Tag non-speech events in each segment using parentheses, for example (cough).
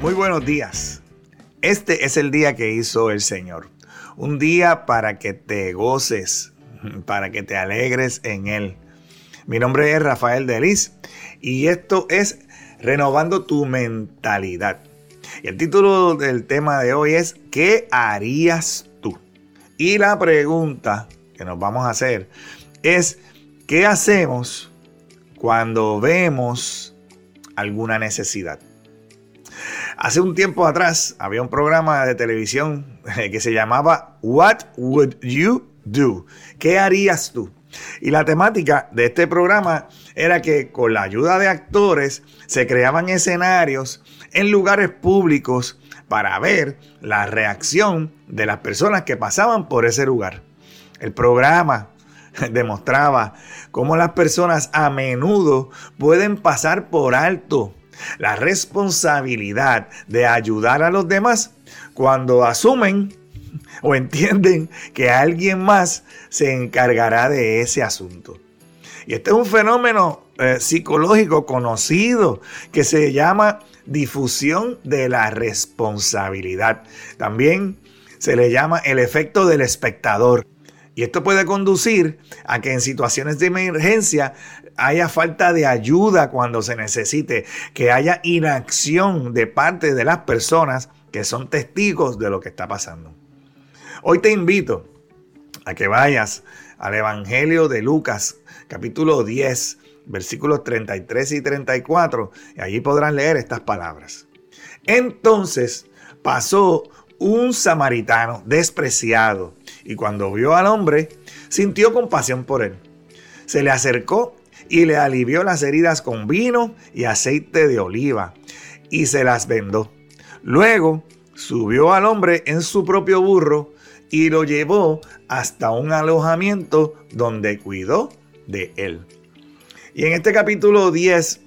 Muy buenos días. Este es el día que hizo el Señor. Un día para que te goces, para que te alegres en Él. Mi nombre es Rafael Delis y esto es Renovando tu mentalidad. Y el título del tema de hoy es ¿Qué harías tú? Y la pregunta que nos vamos a hacer es ¿qué hacemos cuando vemos alguna necesidad? Hace un tiempo atrás había un programa de televisión que se llamaba What Would You Do? ¿Qué harías tú? Y la temática de este programa era que con la ayuda de actores se creaban escenarios en lugares públicos para ver la reacción de las personas que pasaban por ese lugar. El programa (laughs) demostraba cómo las personas a menudo pueden pasar por alto la responsabilidad de ayudar a los demás cuando asumen o entienden que alguien más se encargará de ese asunto. Y este es un fenómeno eh, psicológico conocido que se llama difusión de la responsabilidad. También se le llama el efecto del espectador. Y esto puede conducir a que en situaciones de emergencia haya falta de ayuda cuando se necesite, que haya inacción de parte de las personas que son testigos de lo que está pasando. Hoy te invito a que vayas al Evangelio de Lucas, capítulo 10, versículos 33 y 34, y allí podrán leer estas palabras. Entonces pasó un samaritano despreciado, y cuando vio al hombre, sintió compasión por él. Se le acercó y le alivió las heridas con vino y aceite de oliva, y se las vendó. Luego subió al hombre en su propio burro, y lo llevó hasta un alojamiento donde cuidó de él. Y en este capítulo 10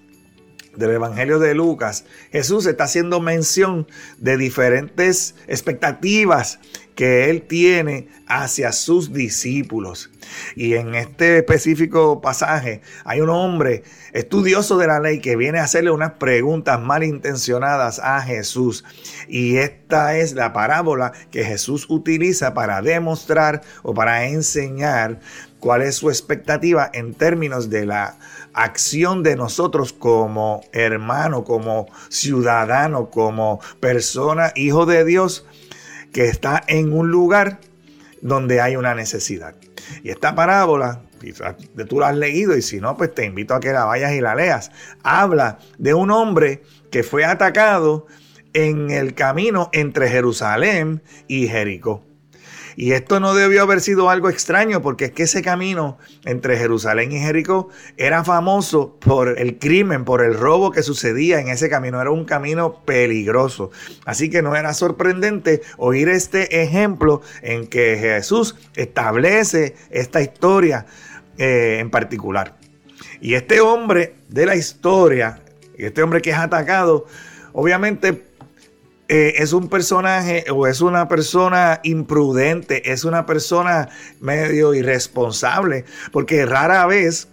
del Evangelio de Lucas, Jesús está haciendo mención de diferentes expectativas que él tiene hacia sus discípulos. Y en este específico pasaje hay un hombre estudioso de la ley que viene a hacerle unas preguntas malintencionadas a Jesús. Y esta es la parábola que Jesús utiliza para demostrar o para enseñar cuál es su expectativa en términos de la acción de nosotros como hermano, como ciudadano, como persona, hijo de Dios, que está en un lugar donde hay una necesidad. Y esta parábola, tú la has leído y si no, pues te invito a que la vayas y la leas. Habla de un hombre que fue atacado en el camino entre Jerusalén y Jericó. Y esto no debió haber sido algo extraño porque es que ese camino entre Jerusalén y Jericó era famoso por el crimen, por el robo que sucedía en ese camino. Era un camino peligroso. Así que no era sorprendente oír este ejemplo en que Jesús establece esta historia eh, en particular. Y este hombre de la historia, este hombre que es atacado, obviamente eh, es un personaje o es una persona imprudente, es una persona medio irresponsable, porque rara vez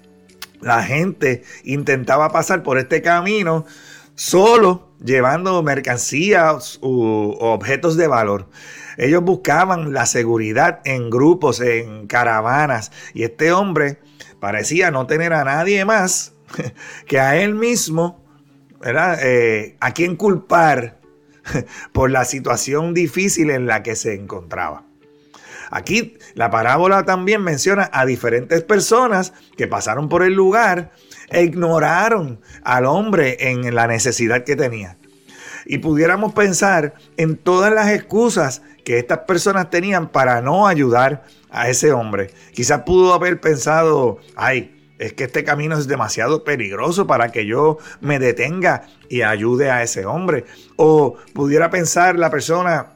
la gente intentaba pasar por este camino solo llevando mercancías u objetos de valor. Ellos buscaban la seguridad en grupos, en caravanas, y este hombre parecía no tener a nadie más (laughs) que a él mismo, ¿verdad? Eh, a quien culpar (laughs) por la situación difícil en la que se encontraba. Aquí la parábola también menciona a diferentes personas que pasaron por el lugar e ignoraron al hombre en la necesidad que tenía. Y pudiéramos pensar en todas las excusas que estas personas tenían para no ayudar a ese hombre. Quizás pudo haber pensado, ay, es que este camino es demasiado peligroso para que yo me detenga y ayude a ese hombre. O pudiera pensar la persona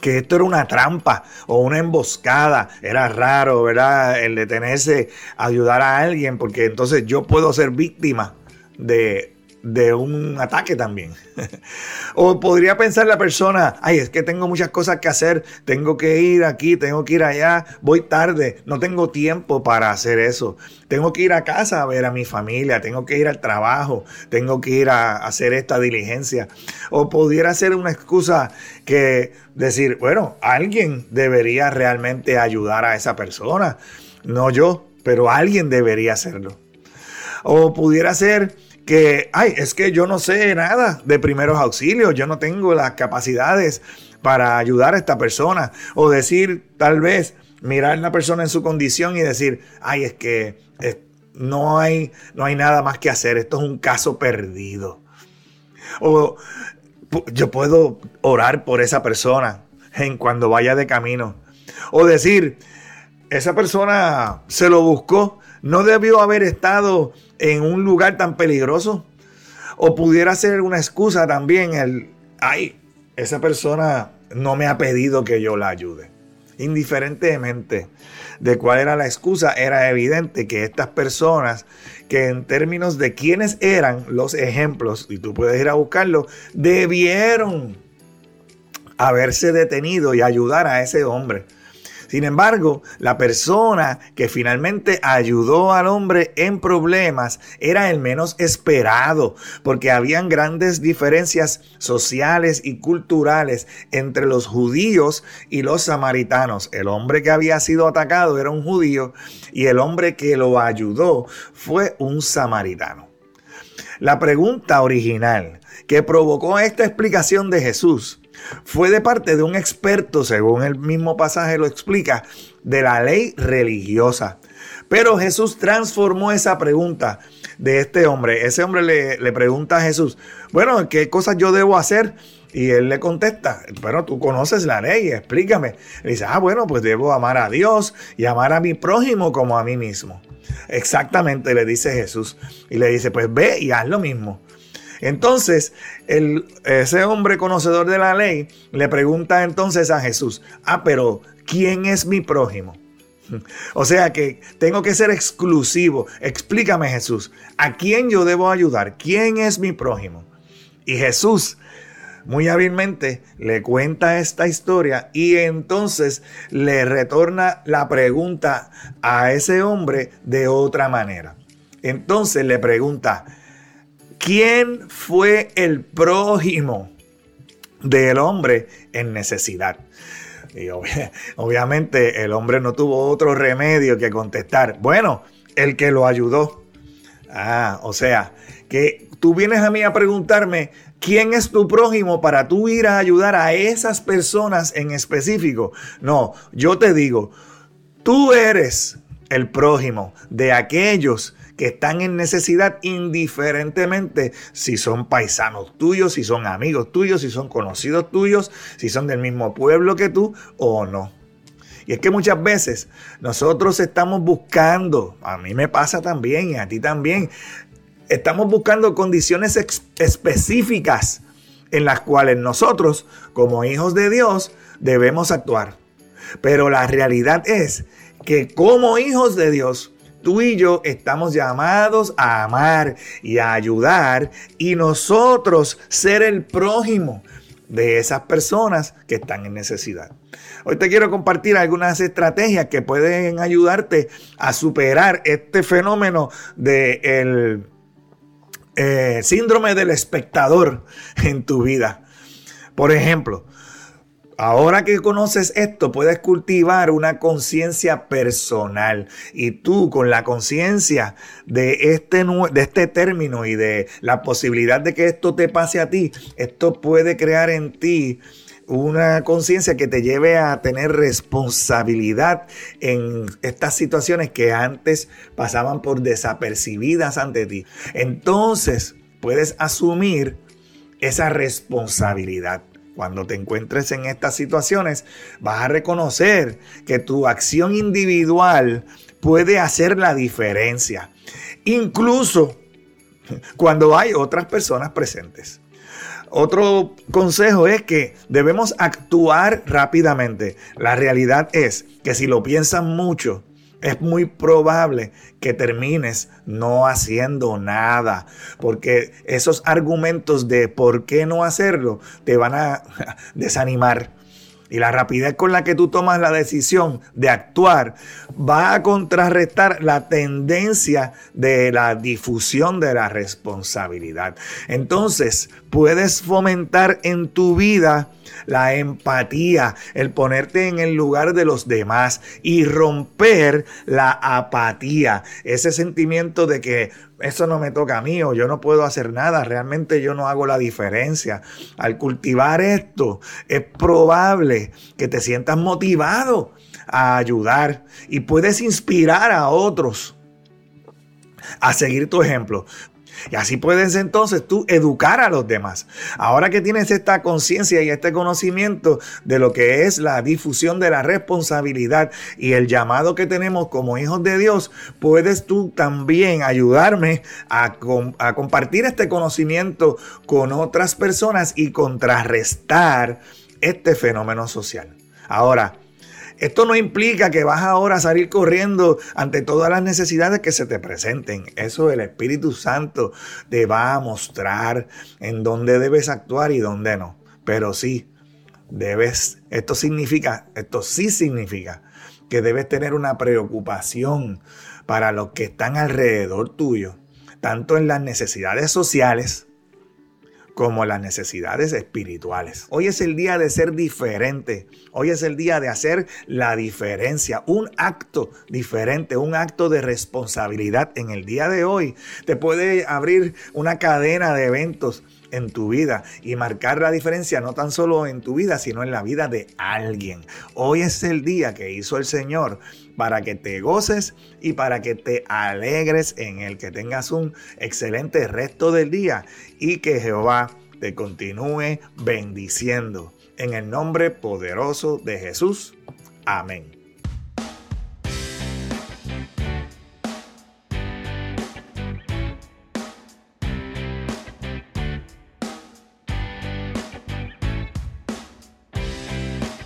que esto era una trampa o una emboscada. Era raro, ¿verdad? El detenerse ayudar a alguien, porque entonces yo puedo ser víctima de de un ataque también. (laughs) o podría pensar la persona, ay, es que tengo muchas cosas que hacer, tengo que ir aquí, tengo que ir allá, voy tarde, no tengo tiempo para hacer eso. Tengo que ir a casa a ver a mi familia, tengo que ir al trabajo, tengo que ir a hacer esta diligencia. O pudiera ser una excusa que decir, bueno, alguien debería realmente ayudar a esa persona, no yo, pero alguien debería hacerlo. O pudiera ser que, ay, es que yo no sé nada de primeros auxilios, yo no tengo las capacidades para ayudar a esta persona. O decir, tal vez, mirar a la persona en su condición y decir, ay, es que no, hay, no hay nada más que hacer, esto es un caso perdido. O yo puedo orar por esa persona en cuando vaya de camino. O decir, esa persona se lo buscó, no debió haber estado en un lugar tan peligroso. O pudiera ser una excusa también el, ay, esa persona no me ha pedido que yo la ayude. Indiferentemente de cuál era la excusa, era evidente que estas personas, que en términos de quiénes eran los ejemplos, y tú puedes ir a buscarlo, debieron haberse detenido y ayudar a ese hombre. Sin embargo, la persona que finalmente ayudó al hombre en problemas era el menos esperado, porque habían grandes diferencias sociales y culturales entre los judíos y los samaritanos. El hombre que había sido atacado era un judío y el hombre que lo ayudó fue un samaritano. La pregunta original que provocó esta explicación de Jesús fue de parte de un experto, según el mismo pasaje lo explica, de la ley religiosa. Pero Jesús transformó esa pregunta de este hombre. Ese hombre le, pregunta a Jesús, bueno, ¿qué cosas yo debo hacer? Y él le contesta, bueno, tú conoces la ley, explícame. Le dice, ah, bueno, pues debo amar a Dios y amar a mi prójimo como a mí mismo. Exactamente, le dice Jesús. Y le dice, pues ve y haz lo mismo. Entonces, ese hombre conocedor de la ley le pregunta entonces a Jesús, ah, pero ¿quién es mi prójimo? (laughs) O sea que tengo que ser exclusivo. Explícame Jesús, ¿a quién yo debo ayudar? ¿Quién es mi prójimo? Y Jesús muy hábilmente le cuenta esta historia y entonces le retorna la pregunta a ese hombre de otra manera. Entonces le pregunta, ¿Quién fue el prójimo del hombre en necesidad? Y obviamente el hombre no tuvo otro remedio que contestar. Bueno, el que lo ayudó. Ah, o sea, que tú vienes a mí a preguntarme quién es tu prójimo para tú ir a ayudar a esas personas en específico. No, yo te digo, tú eres el prójimo de aquellos que están en necesidad indiferentemente si son paisanos tuyos, si son amigos tuyos, si son conocidos tuyos, si son del mismo pueblo que tú o no. Y es que muchas veces nosotros estamos buscando, a mí me pasa también y a ti también, estamos buscando condiciones específicas en las cuales nosotros, como hijos de Dios, debemos actuar. Pero la realidad es que como hijos de Dios, tú y yo estamos llamados a amar y a ayudar y nosotros ser el prójimo de esas personas que están en necesidad. Hoy te quiero compartir algunas estrategias que pueden ayudarte a superar este fenómeno del eh, síndrome del espectador en tu vida. Por ejemplo, Ahora que conoces esto, puedes cultivar una conciencia personal. Y tú, con la conciencia de este, de este término y de la posibilidad de que esto te pase a ti, esto puede crear en ti una conciencia que te lleve a tener responsabilidad en estas situaciones que antes pasaban por desapercibidas ante ti. Entonces, puedes asumir esa responsabilidad. Cuando te encuentres en estas situaciones, vas a reconocer que tu acción individual puede hacer la diferencia, incluso cuando hay otras personas presentes. Otro consejo es que debemos actuar rápidamente. La realidad es que si lo piensan mucho, es muy probable que termines no haciendo nada, porque esos argumentos de por qué no hacerlo te van a (laughs) desanimar y la rapidez con la que tú tomas la decisión de actuar va a contrarrestar la tendencia de la difusión de la responsabilidad. Entonces, puedes fomentar en tu vida la empatía, el ponerte en el lugar de los demás y romper la apatía, ese sentimiento de que eso no me toca a mí o yo no puedo hacer nada, realmente yo no hago la diferencia. Al cultivar esto, es probable que te sientas motivado a ayudar y puedes inspirar a otros a seguir tu ejemplo. Y así puedes entonces tú educar a los demás. Ahora que tienes esta conciencia y este conocimiento de lo que es la difusión de la responsabilidad y el llamado que tenemos como hijos de Dios, puedes tú también ayudarme a, compartir este conocimiento con otras personas y contrarrestar este fenómeno social. Ahora, esto no implica que vas ahora a salir corriendo ante todas las necesidades que se te presenten. Eso el Espíritu Santo te va a mostrar en dónde debes actuar y dónde no. Pero sí, debes, esto significa, esto sí significa que debes tener una preocupación para los que están alrededor tuyo, tanto en las necesidades sociales, como las necesidades espirituales. Hoy es el día de ser diferente. Hoy es el día de hacer la diferencia. Un acto diferente, un acto de responsabilidad en el día de hoy te puede abrir una cadena de eventos en tu vida y marcar la diferencia no tan solo en tu vida, sino en la vida de alguien. Hoy es el día que hizo el Señor para que te goces y para que te alegres en el que tengas un excelente resto del día y que Jehová te continúe bendiciendo. En el nombre poderoso de Jesús. Amén.